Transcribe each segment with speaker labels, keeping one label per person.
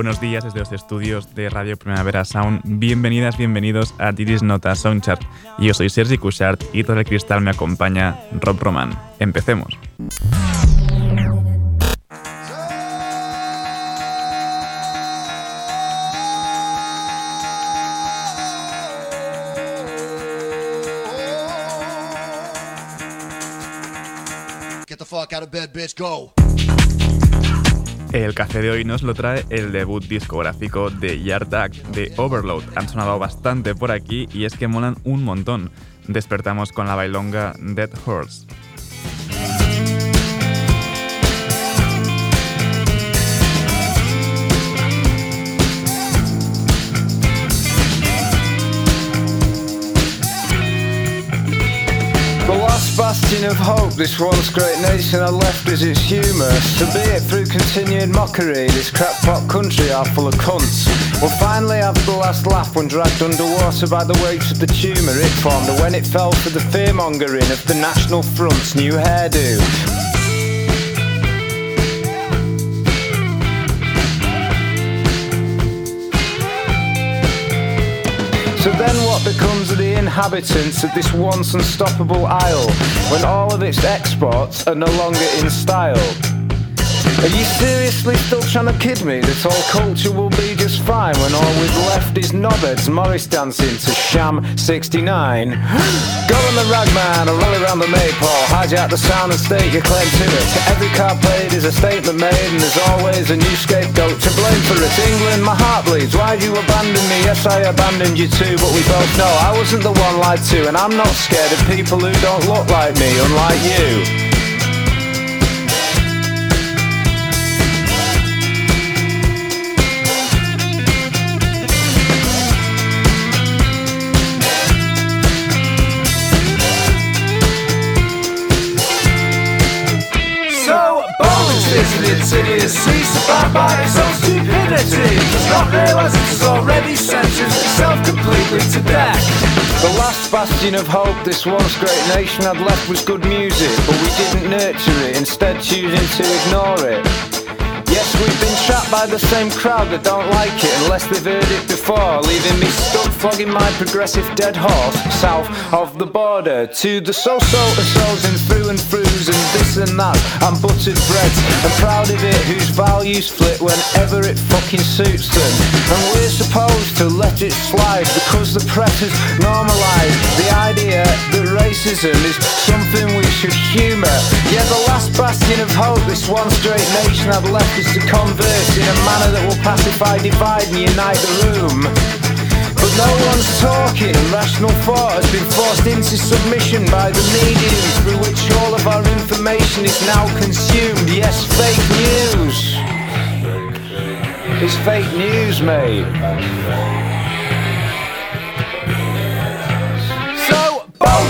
Speaker 1: Buenos días desde los estudios de Radio Primavera Sound. Bienvenidas, bienvenidos a Tiris Nota Soundchart. Yo soy Sergi Cushart y todo el cristal me acompaña Rob Roman. Empecemos. Get the fuck out of bed, bitch, go. El café de hoy nos lo trae el debut discográfico de Yard Act de Overload. Han sonado bastante por aquí y es que molan un montón. Despertamos con la bailonga Dead Horse.
Speaker 2: Bastion of hope, this once great nation I left is its humour. So be it through continued mockery, this crackpot country are full of cunts. We'll finally have the last laugh when dragged underwater by the weight of the tumour it formed, and when it fell for the fearmongering of the National Front's new hairdo. So then inhabitants of this once unstoppable isle when all of its exports are no longer in style? Are you seriously still trying to kid me that all culture will be just fine when all we've left is knobheads Morris dancing to Sham 69? Go on the ragman or roll around the maypole, hijack the sound and state your claim to it. Every card played is a statement made and there's always a new scapegoat to blame for it. England, my heart bleeds. Why'd you abandon me? Yes, I abandoned you too, but we both know I wasn't the one lied to and I'm not scared of people who don't look like me, unlike you. Its idiocy Survived by its own stupidity. Does not realise it has already sentenced itself completely to death. The last bastion of hope this once great nation had left was good music But we didn't nurture it, instead choosing to ignore it we've been trapped by the same crowd that don't like it unless they've heard it before, leaving me stuck flogging my progressive dead horse south of the border to the so-so souls in through and throughs and this and that and buttered breads and proud of it whose values flip whenever it fucking suits them. And we're supposed to let it slide because the press has normalised the idea that racism is something we should humour. Yeah, the last bastion of hope this one straight nation I've left is to converse in a manner that will pacify, divide and unite the room. But no one's talking, rational thought has been forced into submission by the medium through which all of our information is now consumed. Yes, fake news. It's fake news, mate.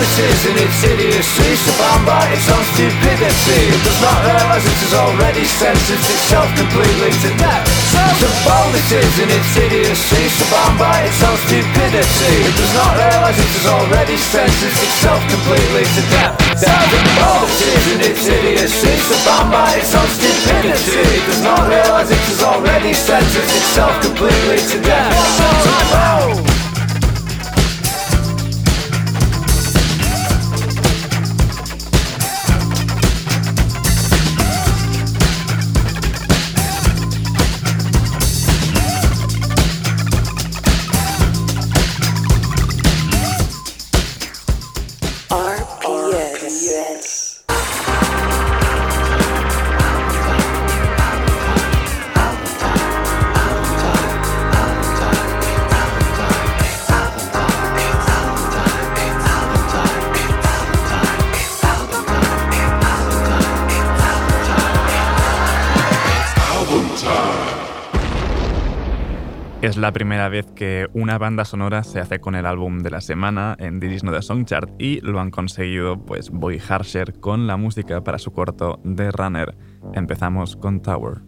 Speaker 2: Bonuses in its idiocy Surbound by its own stupidity. It does not realise it has already sentenced itself completely to death. Some bonuses in its idiocy Surbound by its own stupidity. It does not realise it has already sentenced itself completely to death. Some bonuses in its idiocy Surbound by its own stupidity. It does not realise it has already sentenced itself completely to death. Some
Speaker 3: Es la primera vez que una banda sonora se hace con el álbum de la semana en Disney de Song Chart y lo han conseguido pues Boy Harsher con la música para su corto The Runner. Empezamos con Tower.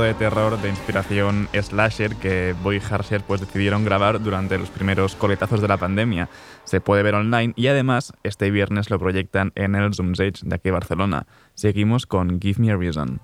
Speaker 3: De terror de inspiración slasher que Boy Harsher pues decidieron grabar durante los primeros coletazos de la pandemia. Se puede ver online y además este viernes lo proyectan en el Zoom Stage de aquí Barcelona. Seguimos con Give Me a Reason.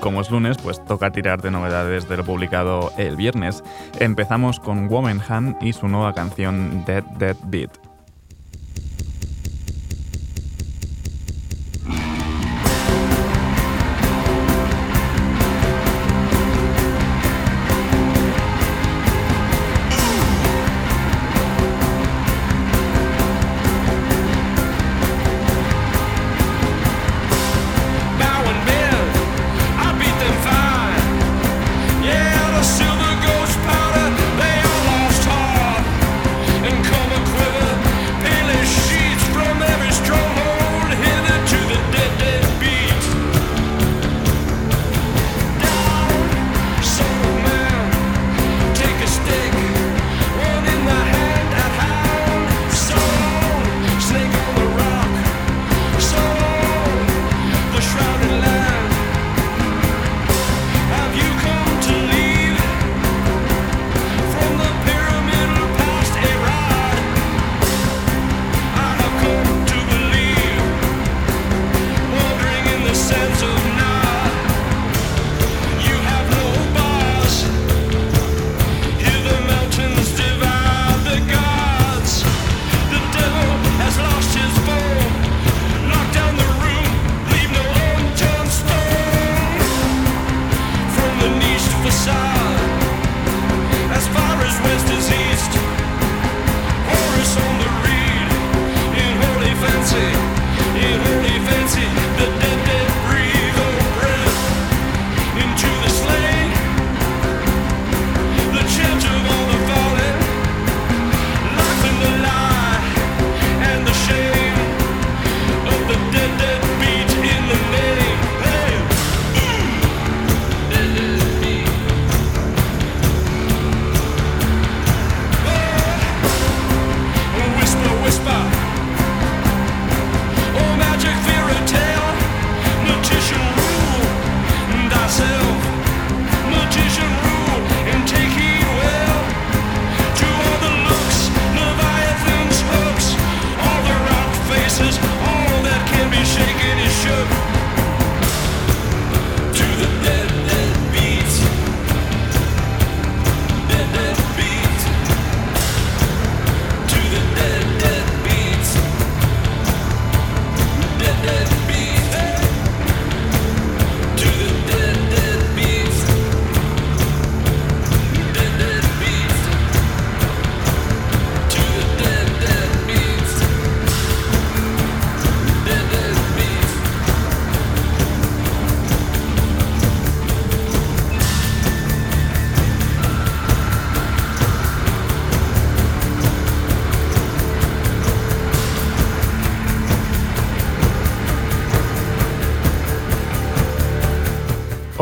Speaker 4: Como es lunes, pues toca tirar de novedades de lo publicado el viernes. Empezamos con Woman y su nueva canción Dead Dead Beat.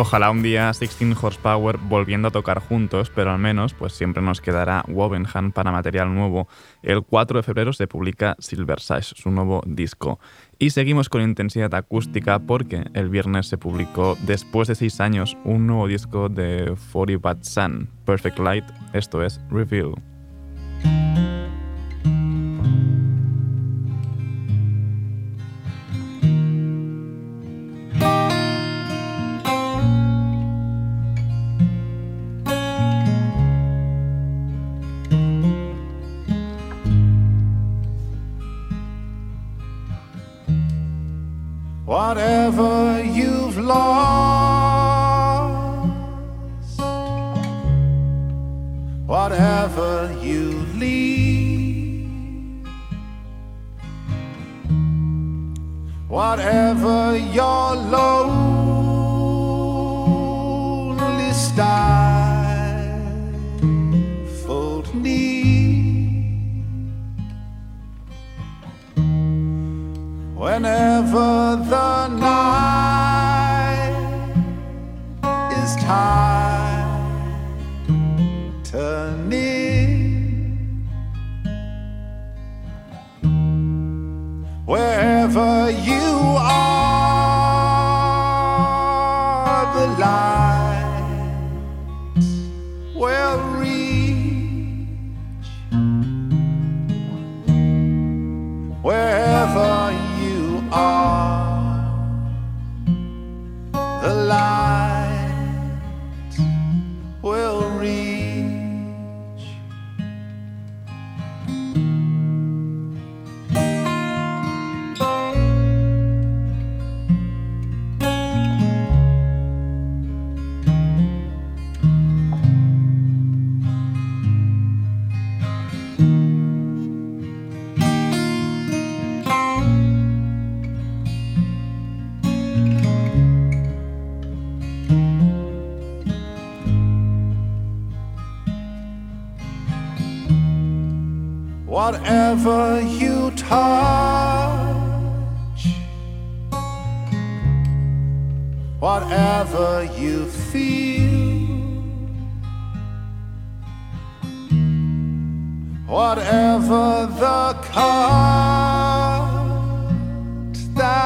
Speaker 4: Ojalá un día 16 Horsepower volviendo a tocar juntos, pero al menos pues siempre nos quedará Wovenham para material nuevo. El 4 de febrero se publica Silver Size, su nuevo disco. Y seguimos con intensidad acústica porque el viernes se publicó, después de 6 años, un nuevo disco de 40 Bad Sun, Perfect Light, esto es Reveal. Whatever you leave, whatever your lonely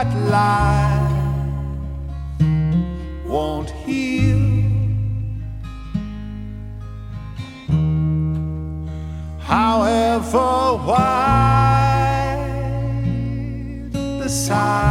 Speaker 5: that life won't heal. However wide the silent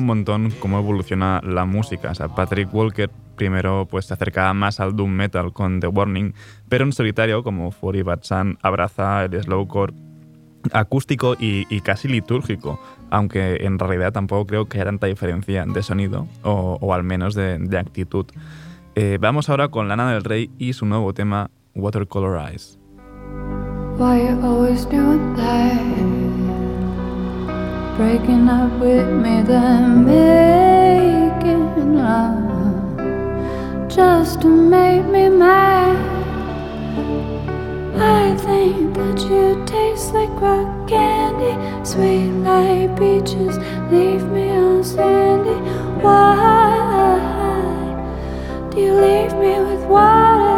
Speaker 1: un montón cómo evoluciona la música. O sea, Patrick Walker primero pues, se acercaba más al doom metal con The Warning, pero en solitario, como Fury Bad Sun, abraza el slowcore acústico y, y casi litúrgico, aunque en realidad tampoco creo que haya tanta diferencia de sonido, o, o al menos de, de actitud. Eh, vamos ahora con Lana del Rey y su nuevo tema, Watercolor Eyes.
Speaker 6: Why Breaking up with me, then making love just to make me mad. I think that you taste like rock candy, sweet like peaches, leave me on sandy. Why do you leave me with watercolor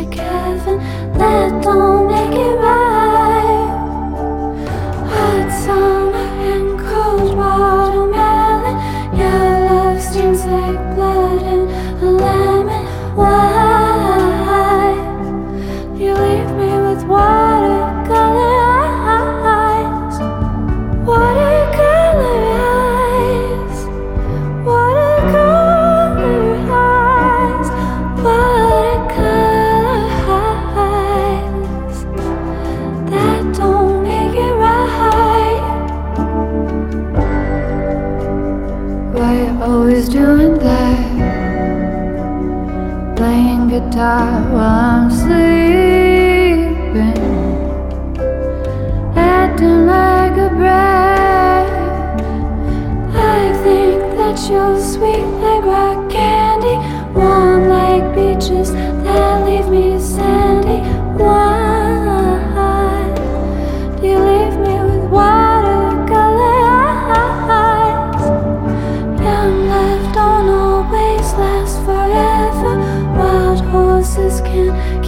Speaker 6: like heaven? That don't Playing guitar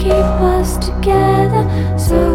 Speaker 6: keep us together. So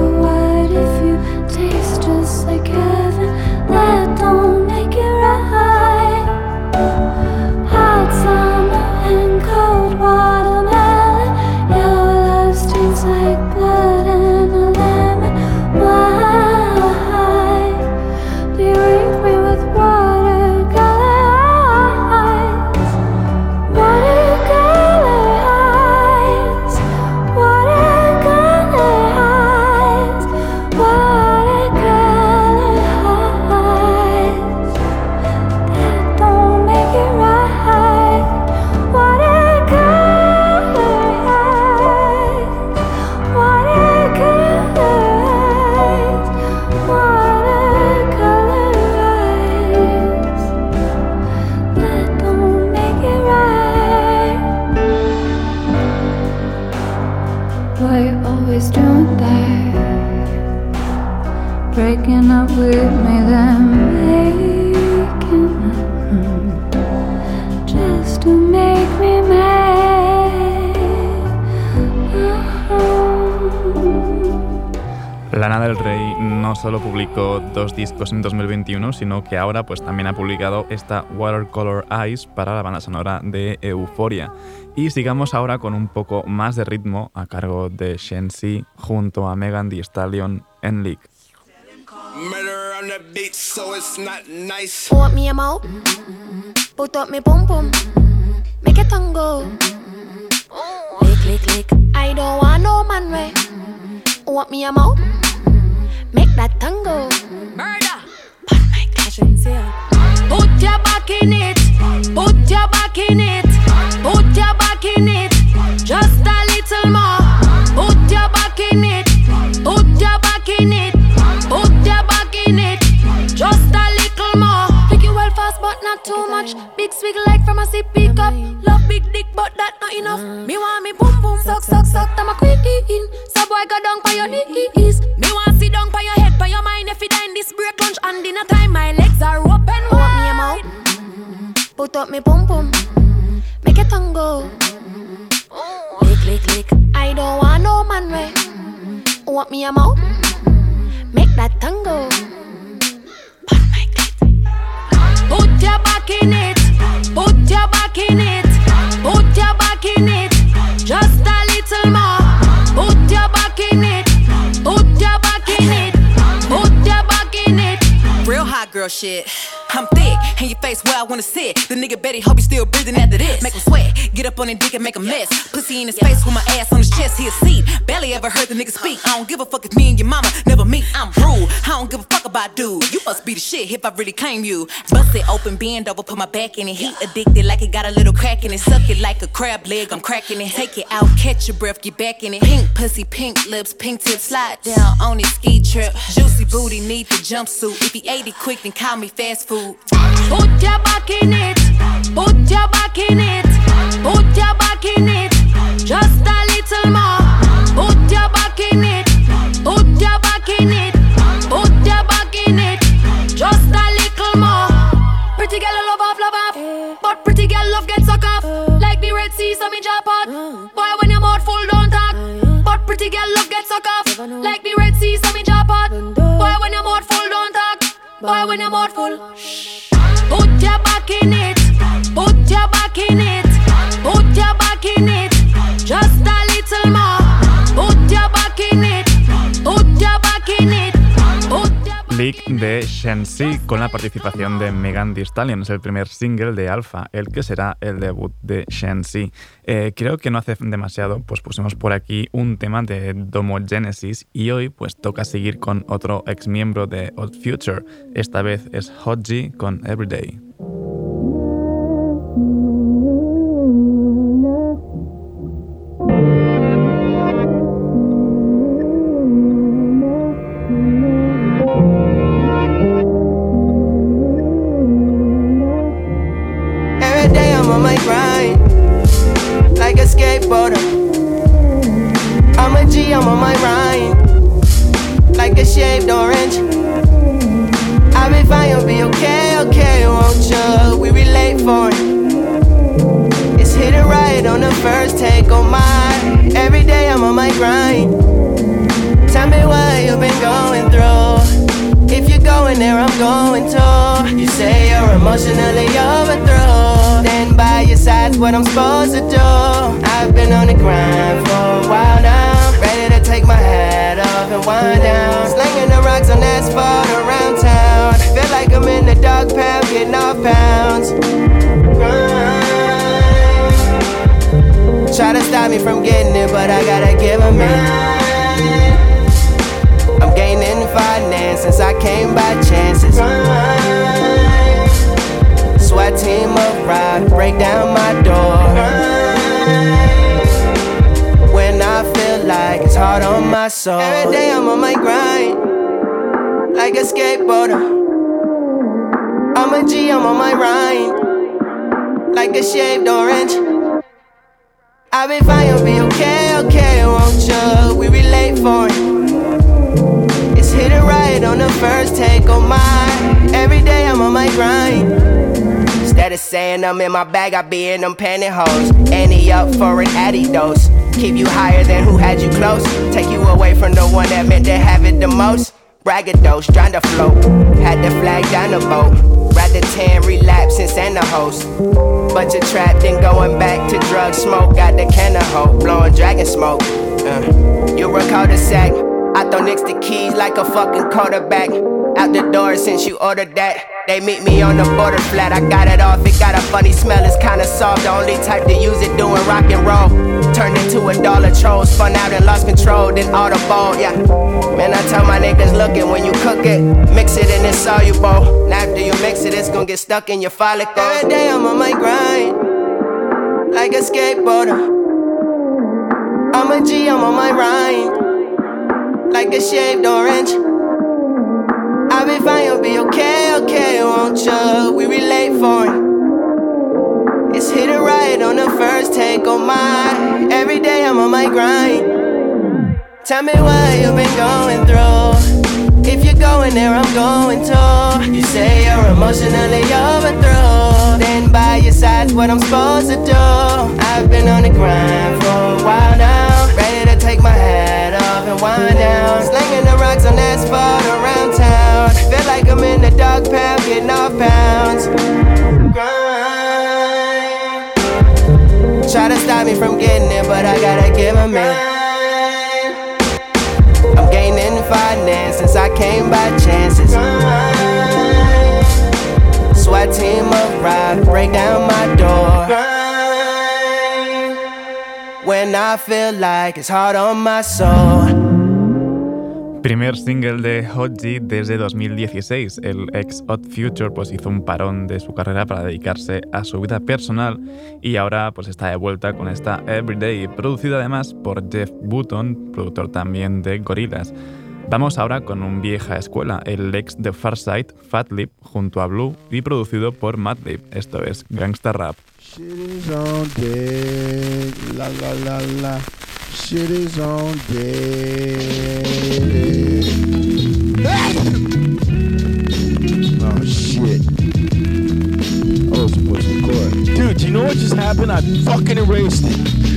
Speaker 1: solo publicó dos discos en 2021, sino que ahora pues también ha publicado esta Watercolor Eyes para la banda sonora de Euphoria. Y sigamos ahora con un poco más de ritmo a cargo de Shensi junto a Megan Thee Stallion en League.
Speaker 7: Murder on the beat, so it's not nice.
Speaker 8: Want me a mouth? Put up me pum pum. Make it tango. Lick, lick, lick. I don't want no man way. Want me a mouth? Make that tango. Murder. But my cousin don't
Speaker 9: give a fuck if me and your mama never meet. I'm rude, I don't give a fuck about dude. You must be the shit if I really claim you. Bust it open, bend over, put my back in it. He addicted like it got a little crack in it. Suck it like a crab leg, I'm cracking it. Take it out, catch your breath, get back in it. Pink pussy, pink lips, pink tips, slide down on his ski trip. Juicy booty, need the jumpsuit. If he ate it quick, then call me fast food.
Speaker 8: Put your back in it. Put your back in it. Put your back in it. Just a little more. Put your back Pretty girl love get suck off. Like the Red Sea, so me drop out. Boy, when your mouth full, don't talk. Boy, when your mouth full. Put your back in it. Put your back in it.
Speaker 1: De Shensi con la participación de Megan Thee Stallion. Es el primer single de Alpha, el que será el debut de Shensi. Eh, creo que no hace demasiado, pues pusimos por aquí un tema de Domo Genesis y hoy pues toca seguir con otro ex miembro de Odd Future. Esta vez es Hodgie con Everyday.
Speaker 10: Like a shaved orange. I'll be fine, you'll be okay, okay, won't you? We relate for it. It's hit or right on the first take on my. Every day I'm on my grind. Tell me what you've been going through. If you're going there, I'm going to. You say you're emotionally overthrown. Then by your side's what I'm supposed to do. I've been on the grind for a while now. Ready to take my hat off and wind down. Slinging the rocks on asphalt around town. Feel like I'm in the dog pound, getting off pounds. Grind. Try to stop me from getting it, but I gotta give 'em it. I'm gaining finance since I came by chances. SWAT team of rock, break down my door. on my soul. Every day I'm on my grind, like a skateboarder. I'm a G, I'm on my grind, like a shaved orange. I'll be fine, you'll be okay, okay, won't you? We relate for it. It's hit it right on the first take, oh my. Every day I'm on my grind. Instead of saying I'm in my bag, I be in them pantyhose. Any up for an addy dose. Keep you higher than who had you close. Take you away from the one that meant to have it the most. Braggadocious, trying to float. Had to flag down the boat. Rather tan relapsing and the host. But you're trapped in going back to drug smoke. Got the can of hope, blowing dragon smoke. Uh, you recall the sack. I throw next the keys like a fucking quarterback. Out the door since you ordered that. They meet me on the border flat. I got it off, it got a funny smell, it's kinda soft. The only type to use it doing rock and roll. Turned into a dollar troll, spun out and lost control, then all the ball. yeah. Man, I tell my niggas looking when you cook it, mix it and it's soluble. Now after you mix it, it's gonna get stuck in your follicle. Every day I'm on my grind, like a skateboarder. I'm a G, I'm on my rind, like a shaved orange. I'll be fine, you'll be okay, okay, won't you? We relate for it. It's hit it right on the first take on mine. Every day I'm on my grind. Tell me what you've been going through. If you're going there, I'm going to. You say you're emotionally overthrown. Then by your side's what I'm supposed to do. I've been on the grind for a while now. Ready to take my off and wind down. Slinging the rocks on asphalt around town. Feel like I'm in the dog pound, getting off pounds. Grind. Try to stop me from getting it, but I gotta give them in. I'm gaining finance since I came by chances. Grind. SWAT team arrived, break down my door. When I feel like it's hard on my soul.
Speaker 1: Primer single de Hot desde 2016. El ex Hot Future pues hizo un parón de su carrera para dedicarse a su vida personal y ahora pues está de vuelta con esta Everyday, producida además por Jeff Button, productor también de Gorillaz. Vamos ahora con un vieja escuela, el ex de Farsight, Fatlip, junto a Blue y producido por Madlib. Esto es Gangsta Rap.
Speaker 5: shit is on deck. oh shit. I was supposed to record. Dude, do you know what just happened? I fucking erased it.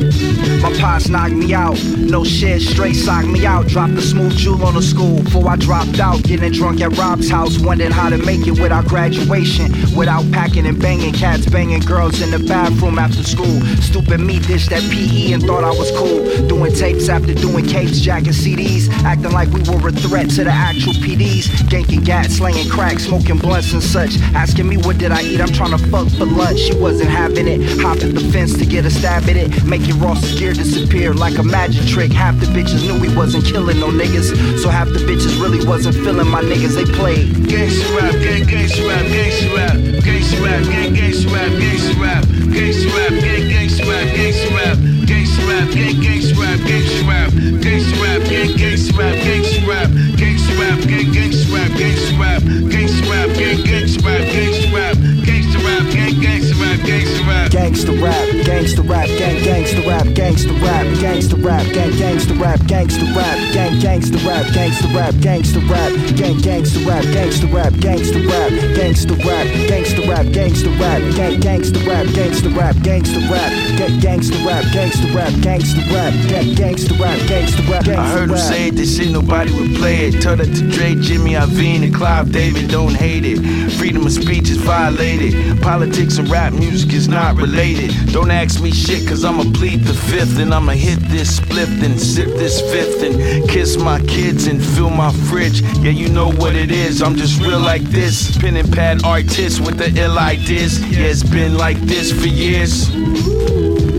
Speaker 11: My pops knocked me out. No shit, straight socked me out. Dropped a smooth jewel on the school before I dropped out. Getting drunk at Rob's house, wondering how to make it without graduation. Without packing and banging cats, banging girls in the bathroom after school. Stupid me dished that PE and thought I was cool. Doing tapes after doing capes, jacking CDs. Acting like we were a threat to the actual PDs. Ganking gats, slanging crack, smoking blunts and such. Asking me what did I eat, I'm trying to fuck for lunch. She wasn't having it. Hop at the fence to get a stab at it. Making raw scared disappeared like a magic trick. Half the bitches knew he wasn't killing no niggas. So half the bitches really wasn't feeling my niggas. They played.
Speaker 12: Gangsta rap, gang, gangsta rap, gangsta rap, gangsta rap, gang, gangsta rap, gangsta rap, gangsta rap, gang, gangsta rap, gangsta rap, gangsta rap, gang, gangsta rap, gangsta rap, gangsta rap, gang, gangsta rap, gangsta rap, gangsta rap, gang, gangsta rap, gangsta rap, gangsta rap, gang, gangsta rap, gangsta rap, gangsta rap, gang, gangsta gangsta rap,
Speaker 11: gangsta rap, gangsta rap, gang, gangsta rap, gangsta rap, gangsta rap, gang gangsta rap, gangsta rap, gang gangsta rap, gangsta rap, gangsta rap, gang gangsta rap, gangsta rap, gangsta rap, gangsta rap, gangsta rap, gangsta rap, gang gangsta rap, gangsta rap, gangsta rap, gang gangsta rap, gangsta rap, gangsta rap, gang gangsta rap, gangsta rap.
Speaker 12: I heard him say it, this shit nobody would play it. Tell that to Dre, Jimmy Iovine, and Clive Davis, don't hate it. Freedom of speech is violated. Politics and rap music is not related. Don't ask me shit, cause I'ma plead the fifth then I'ma hit this split, then sip this fifth, and kiss my kids and fill my fridge. Yeah, you know what it is, I'm just real like this. Pen and pad artist with the ill ideas. Yeah, it's been like this for years.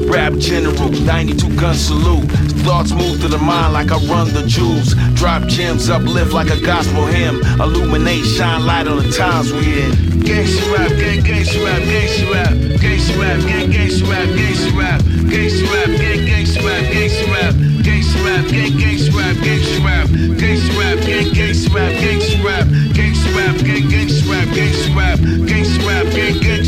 Speaker 12: Rap general, 92 gun salute. thoughts move through the mind like I run the jewels. Drop gems, uplift like a gospel hymn. Illuminate, shine light on the times we in. Gangsta rap, gang, gangsta rap, gangsta rap, gangsta rap, gang, gangsta rap, gangsta rap, gangsta rap, gang, gangsta rap, gangsta rap, gangsta rap, gang, gangsta rap, gangsta rap, gangsta rap, gang, gangsta rap, gangsta rap, gang, gangsta rap, gangsta rap, gang, rap,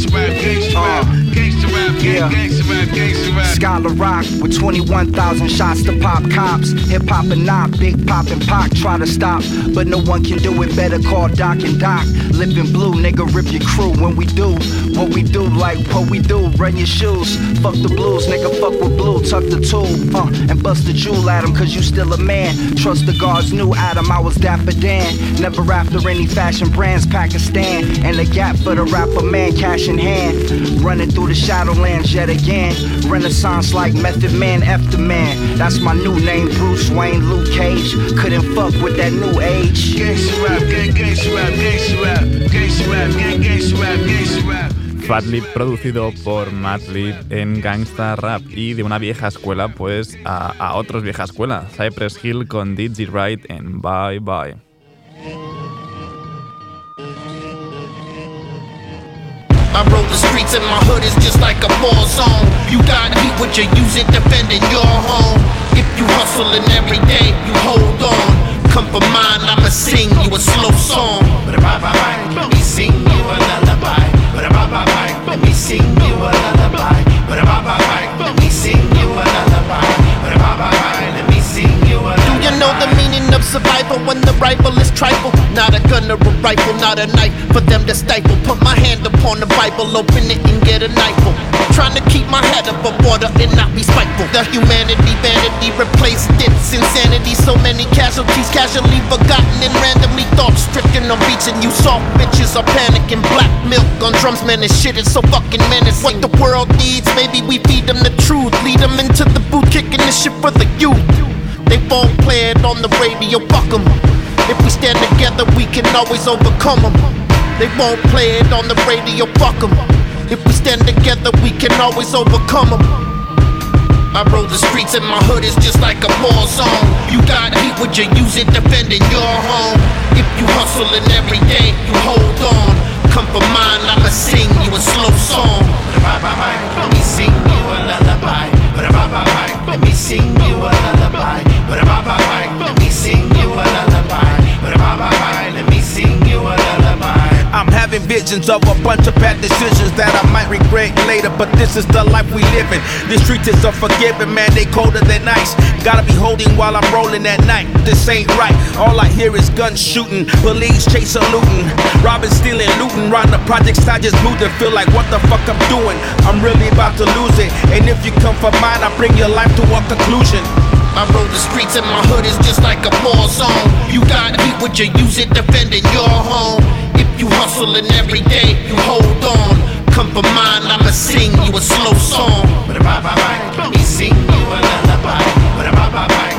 Speaker 12: gang, gangsta rap, gangsta rap.
Speaker 13: Scholar rock with 21,000 shots to pop cops. Hip hop and not big pop and pop. Try to stop, but no one can do it. Better call Doc and Doc. Living blue, nigga, rip your crew when we do what we do, like what we do. Run your shoes, fuck the blues, nigga, fuck with blue. Tuck the tool, uh, and bust the jewel at him, cause you still a man. Trust the guards knew Adam, I was Dapper Dan. Never after any fashion brands, Pakistan. And the gap for the rapper man, cash in hand. Running through the yet again. Renaissance like Method Man, after man. That's my new name, Bruce Wayne, Luke Cage. Couldn't fuck with that new age.
Speaker 12: Gangsta rap, gang, gangsta rap, gangsta rap, gangsta rap, gang, gangsta rap, gangsta rap.
Speaker 1: Fatlip producido por Madlib en Gangsta Rap y de una vieja escuela pues a, a otros vieja escuela, Cypress Hill con Digi Right en Bye Bye.
Speaker 14: I streets and my hood is just like a war zone. You gotta heat, what you use it defending your home. If you hustling every day, you hold on. Come for mine, I'ma sing you a slow song. But bye bye bye, let me sing you a lullaby. But let me sing you a lullaby. But let me sing you a lullaby. You know the meaning of survival when the rival is trifle? Not a gun or a rifle, not a knife for them to stifle. Put my hand upon the Bible, open it and get a knife. Trying to keep my head above water and not be spiteful. The humanity, vanity replaced its insanity. So many casualties, casually forgotten and randomly thought stricken on beats. And you soft bitches are panicking. Black Milk on drums, man, this shit is so fucking menacing. What the world needs, maybe we feed them the truth. Lead them into the boot, kicking this shit for the youth. They won't play it on the radio, fuck 'em. If we stand together, we can always overcome them. They won't play it on the radio, fuck 'em. If we stand together, we can always overcome them. I roll the streets and my hood is just like a war zone. You got heat, would you use it defending your home? If you hustling every day, you hold on. Come for mine, I'ma sing you a slow song. Let me sing you a lullaby. Let me sing you a lullaby. Let me sing you a lullaby. Let me sing you a lullaby.
Speaker 15: I'm having visions of a bunch of bad decisions that I might regret later, but this is the life we live in. The streets is unforgiving, man, they colder than ice. Gotta be holding while I'm rolling at night. This ain't right. All I hear is guns shooting, police chasing, looting, robbing, stealing, looting. Round the projects, I just moved and feel like what the fuck I'm doing. I'm really about to lose it, and if you come for mine, I bring your life to a conclusion.
Speaker 14: I roll the streets and my hood is just like a war zone. You got heat, would you use it defending your home? If you hustling every day, you hold on. Come for mine, I'ma sing you a slow song. Let me sing you a lullaby.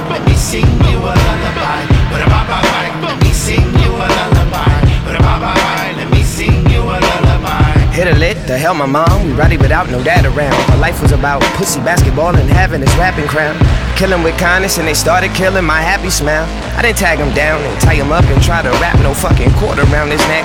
Speaker 14: Let me sing you a lullaby. Let me sing you a lullaby. Let me sing you a lullaby.
Speaker 13: Hit a lit, the hell my mom, we rowdy without no dad around. My life was about pussy, basketball, and having this rapping crown. Killing with kindness, and they started killing my happy smile. I didn't tag him down and tie him up and try to wrap no fucking cord around his neck.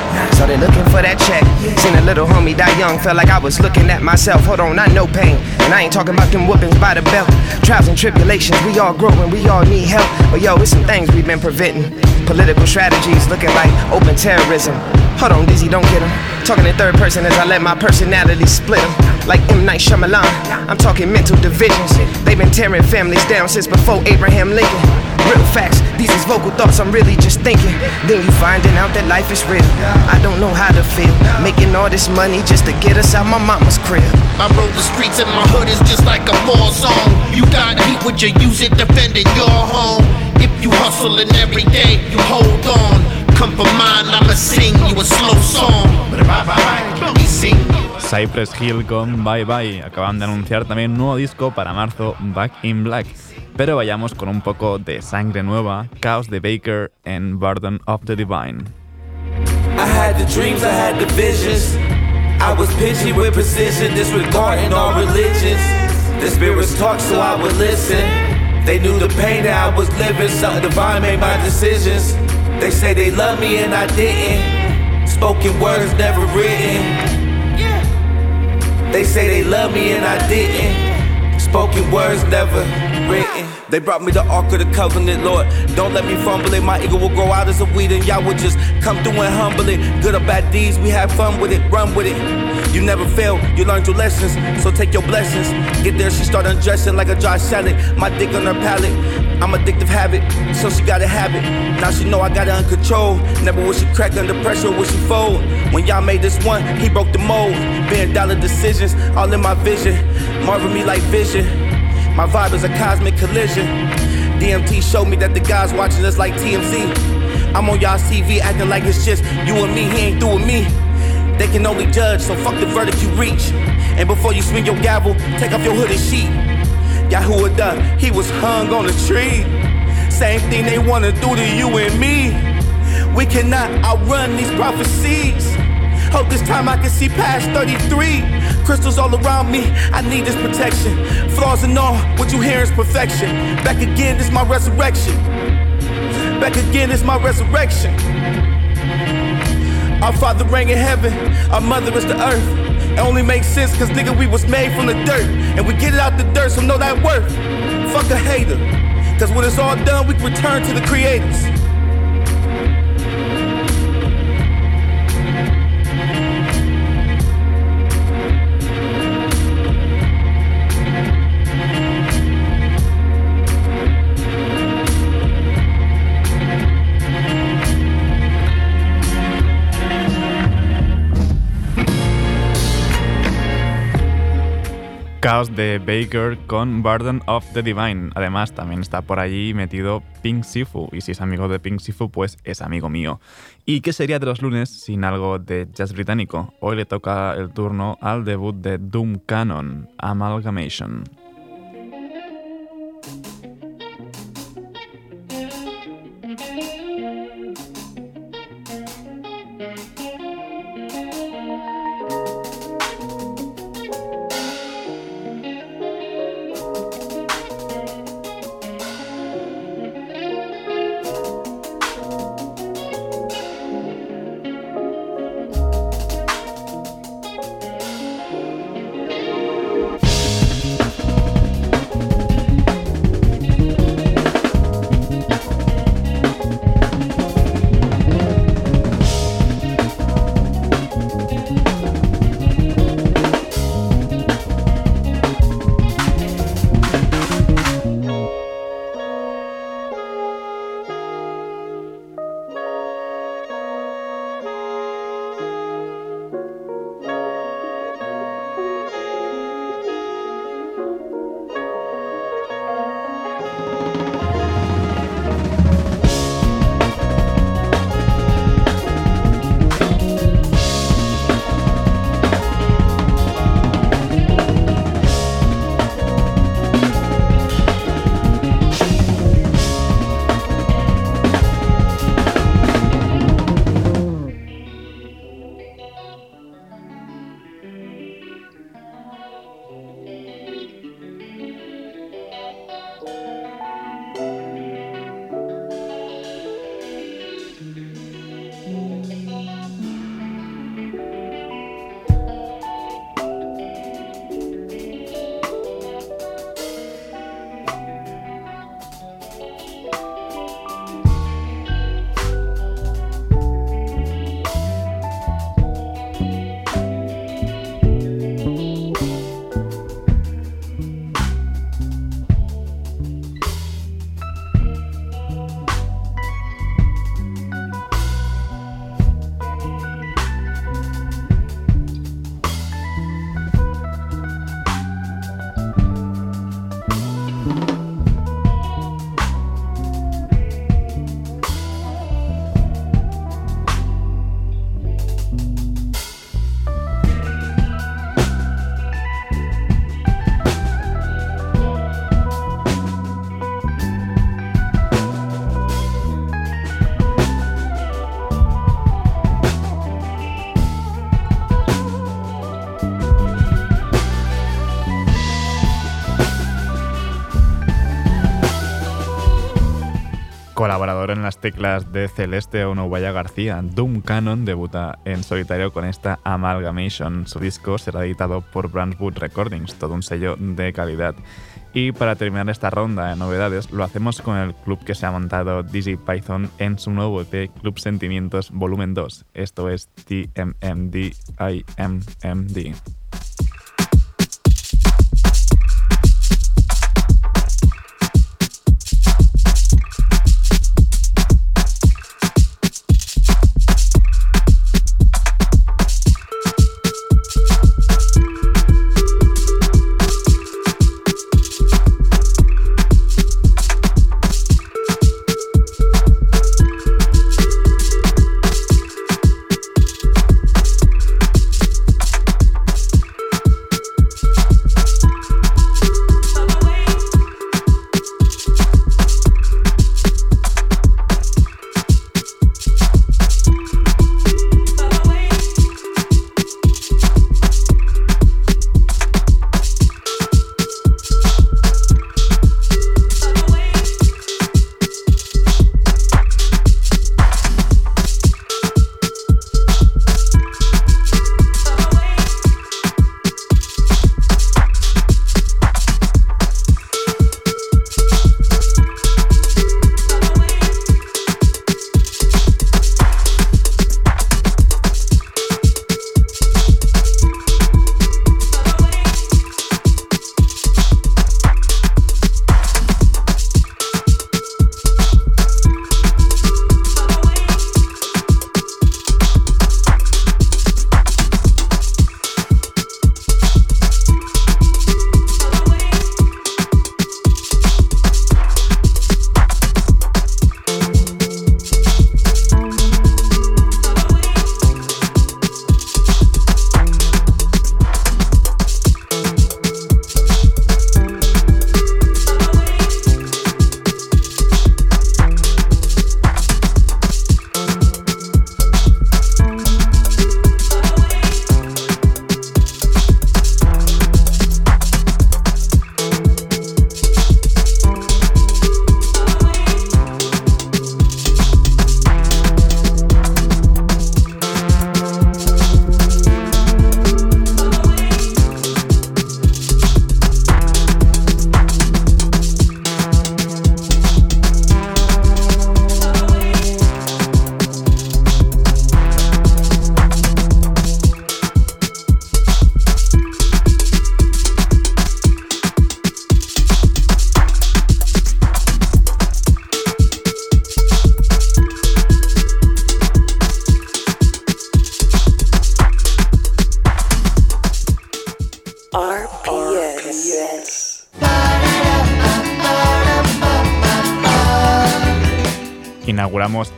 Speaker 13: They looking for that check. Seen a little homie die young, felt like I was looking at myself. Hold on, I know pain. And I ain't talking about them whoopings by the belt. Trials and tribulations, we all growing, we all need help. But yo, it's some things we've been preventing. Political strategies looking like open terrorism. Hold on, Dizzy, don't get him. Talking in third person as I let my personality split him. Like M. Night Shyamalan, I'm talking mental divisions. They've been tearing families down since before Abraham Lincoln. Real facts, these is vocal thoughts, I'm really just thinking. Then you finding out that life is real. I don't know how to feel. Making all this money just to get us out my mama's crib.
Speaker 14: I roll the streets and my hood is just like a war zone. You got heat, would you use it defending your home? If you hustling every day, you hold on. Come for mine, I'ma sing you a slow song. Let me sing you a
Speaker 1: Cypress Hill con Bye Bye. Acaban de anunciar también un nuevo disco para marzo, Back in Black. Pero vayamos con un poco de sangre nueva, Chaos de Baker en Burden of the Divine.
Speaker 16: I had the dreams, I had the visions. I was pitchy with precision, disregarding all religions. The spirits talk, so I would listen.
Speaker 12: They knew the pain that I was living, something divine made my decisions. They say they love me and I didn't. Spoken words never written. They say they love me and I didn't. Spoken words never written. They brought me the Ark of the Covenant, Lord. Don't let me fumble it. My ego will grow out as a weed, and y'all will just come through and humble it. Good or bad deeds, we have fun with it, run with it. You never fail, you learned your lessons, so take your blessings. Get there, she start undressing like a dry salad. My dick on her palate, I'm addictive habit, so she got a habit. Now she know I got it under control. Never will she crack under pressure, will she fold? When y'all made this one, he broke the mold. Being dollar decisions, all in my vision. Marvel me like vision. My vibe is a cosmic collision. DMT showed me that the guys watching us like TMZ. I'm on y'all's TV acting like it's just you and me, he ain't through with me. They can only judge, so fuck the verdict you reach. And before you swing your gavel, take off your hooded sheet. Yahoo done, he was hung on a tree. Same thing they wanna do to you and me. We cannot outrun these prophecies. Hope this time I can see past 33. Crystals all around me, I need this protection. Flaws and all, what you hear is perfection. Back again, this my resurrection. Back again, it's my resurrection. Our father rang in heaven, our mother is the earth. It only makes sense cause nigga we was made from the dirt. And we get it out the dirt, so know that worth. Fuck a hater. Cause when it's all done, we return to the creators.
Speaker 1: Caos de Baker con Burden of the Divine. Además, también está por allí metido Pink Sifu. Y si es amigo de Pink Sifu, pues es amigo mío. ¿Y qué sería de los lunes sin algo de jazz británico? Hoy le toca el turno al debut de Doom Cannon, Amalgamation. Colaborador en las teclas de Celeste o Novaya García, Doom Cannon debuta en solitario con esta Amalgamation. Su disco será editado por Brandwood Recordings, todo un sello de calidad. Y para terminar esta ronda de novedades, lo hacemos con el club que se ha montado Digi Python en su nuevo EP Club Sentimientos Volumen 2. Esto es TMMD IMMD.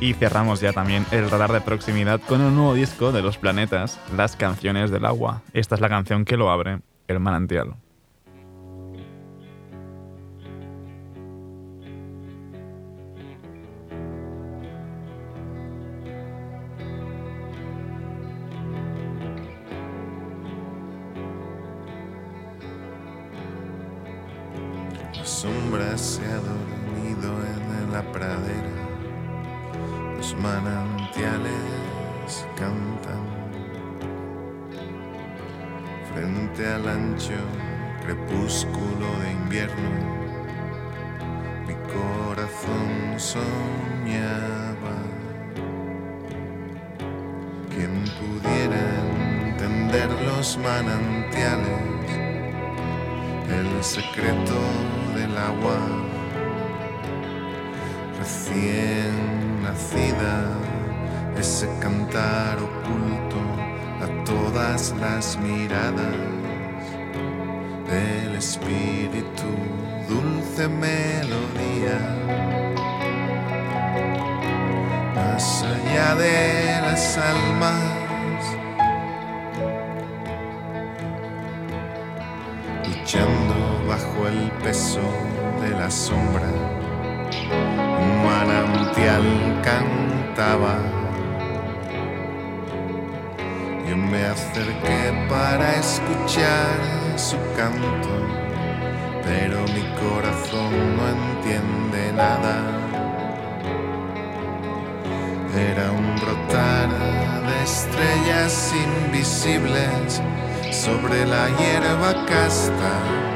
Speaker 1: Y cerramos ya también el radar de proximidad con un nuevo disco de Los Planetas, Las Canciones del Agua. Esta es la canción que lo abre, El Manantial.
Speaker 17: La sombra se ha dormido en la pradera los manantiales cantan frente al ancho crepúsculo de invierno. Mi corazón soñaba. Quien pudiera entender los manantiales, el secreto del agua recién nacida, ese cantar oculto a todas las miradas del espíritu, dulce melodía. Más allá de las almas, luchando bajo el peso de la sombra cantaba. Yo me acerqué para escuchar su canto, pero mi corazón no entiende nada. era un brotar de estrellas invisibles sobre la hierba casta.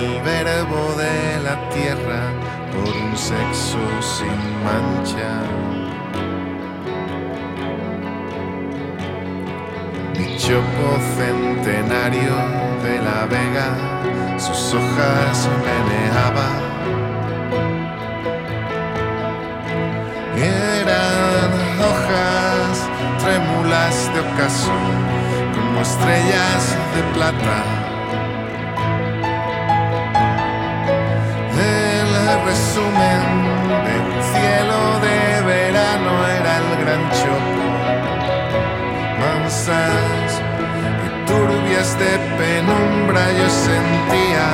Speaker 17: Del verbo de la tierra por un sexo sin mancha. Chopo centenario de la vega, sus hojas meneaba. Eran hojas trémulas de ocaso, como estrellas de plata. Resumen del cielo de verano era el gran chopo. Mansas y turbias de penumbra yo sentía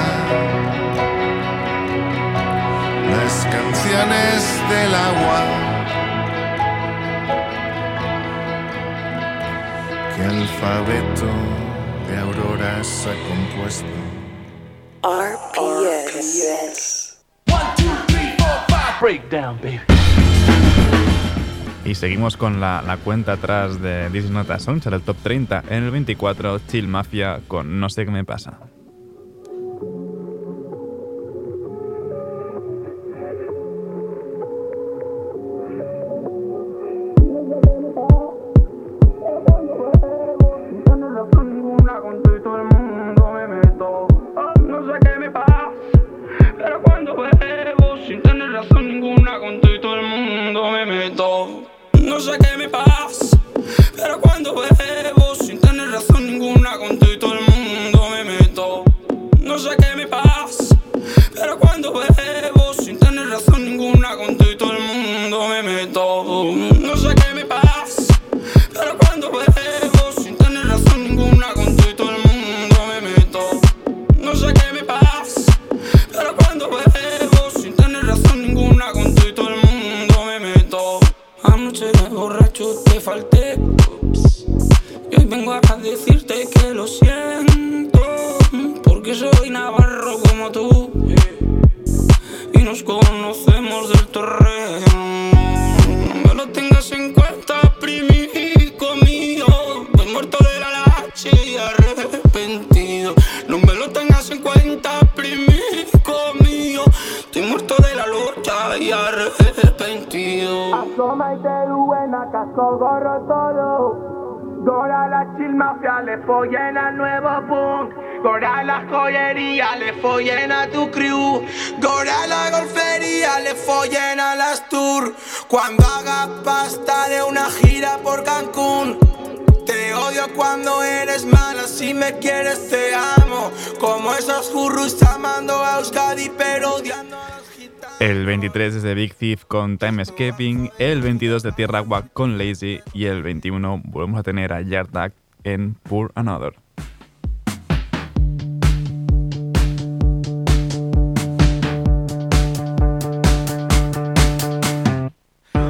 Speaker 17: las canciones del agua que alfabeto de auroras ha compuesto.
Speaker 18: RPS.
Speaker 1: Breakdown, baby.
Speaker 4: Y seguimos con la, cuenta atrás de This is Not a Song, será el top 30. En el 24, Chill Mafia con No sé qué me pasa.
Speaker 19: Soy navarro como tú. Y nos conocemos del terreno. No lo tengas en cuenta, primico mío. Voy muerto de la lache y arrepentido. No me lo tengas en cuenta, primico mío. Estoy muerto de la lucha y arrepentido.
Speaker 20: Asoma y te buena, casco, gorro, todo. Gora la chill mafia, le follen al nuevo punk. Gora la joyería, le follen a tu crew. Gora la golfería, le follen a las tour. Cuando haga pasta de una gira por Cancún. Te odio cuando eres mala, si me quieres te amo. Como esos furros amando a Euskadi, pero odiando.
Speaker 4: El 23 es de Big Thief con Time Escaping, el 22 de Tierra Agua con Lazy y el 21 volvemos a tener a Yardak en Pour Another.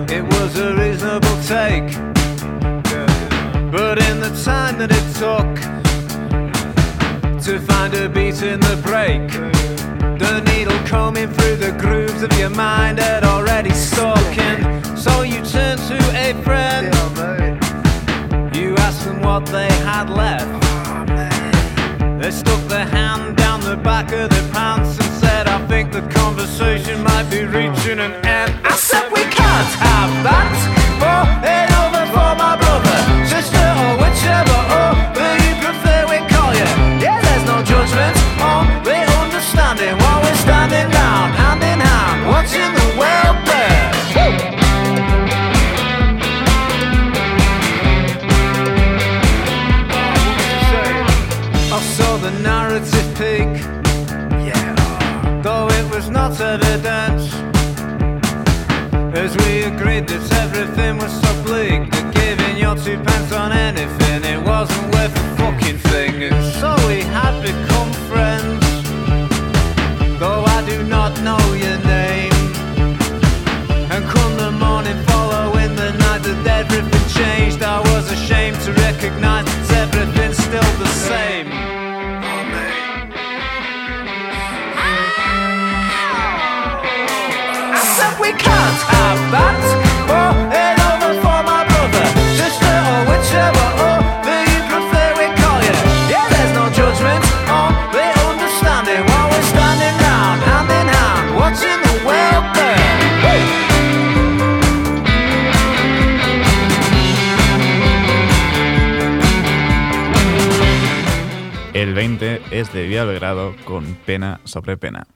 Speaker 2: It was a reasonable take. But in the time that it took to find a beat in the break, the needle combing through the grooves of your mind had already stuck in. So you turned to a friend. You asked them what they had left. They stuck their hand down the back of their pants and said, I think the conversation might be reaching an end. I said, We can't have that. For it over for my peak. Yeah. Though it was not evident. As we agreed that everything was so bleak that giving your two pence on anything it wasn't worth a fucking thing. And so we had become friends. Though I do not know your name. And come the morning following the night that everything changed, I was ashamed to recognize
Speaker 8: 2020 es de Vía Belgrado con Pena sobre Pena.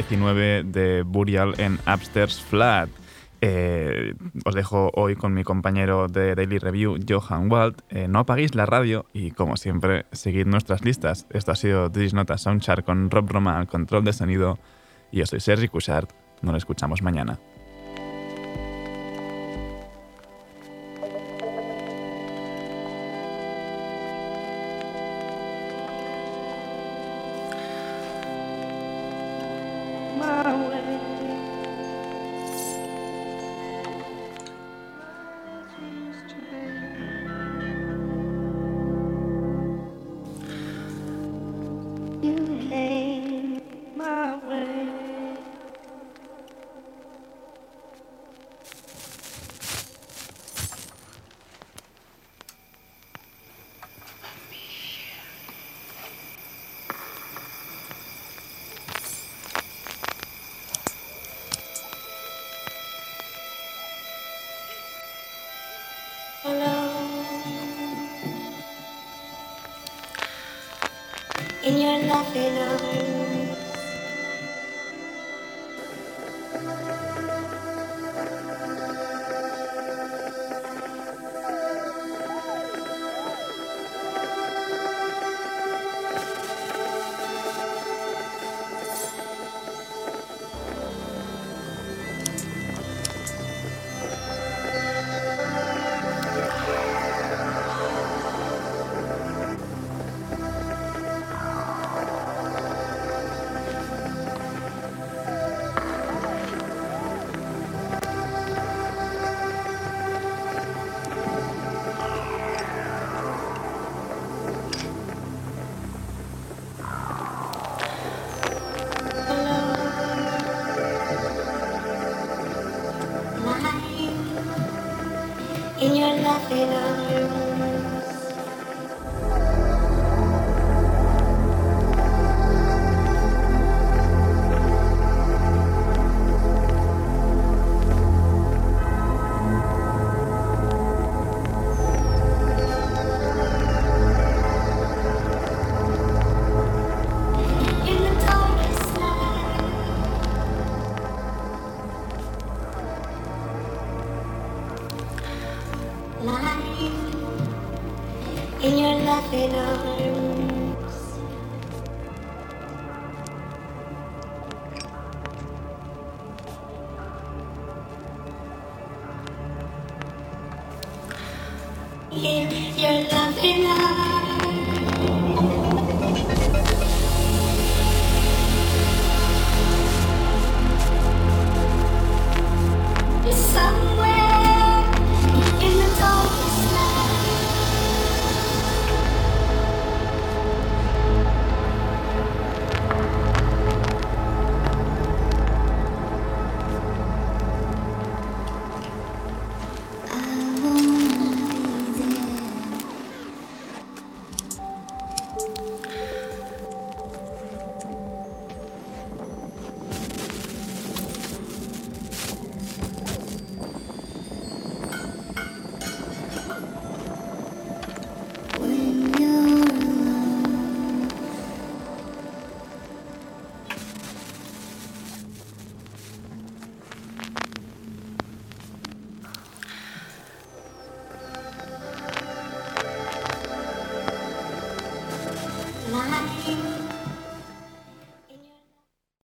Speaker 8: 19 de Burial en Upstairs Flat. Eh, os dejo hoy con mi compañero de Daily Review, Johan Walt. Eh, no apaguéis la radio y, como siempre, seguid nuestras listas. Esto ha sido This Nota Soundchart con Rob Roma al control de sonido. Y yo soy Sergi Cushart. Nos escuchamos mañana.
Speaker 21: In the darkest night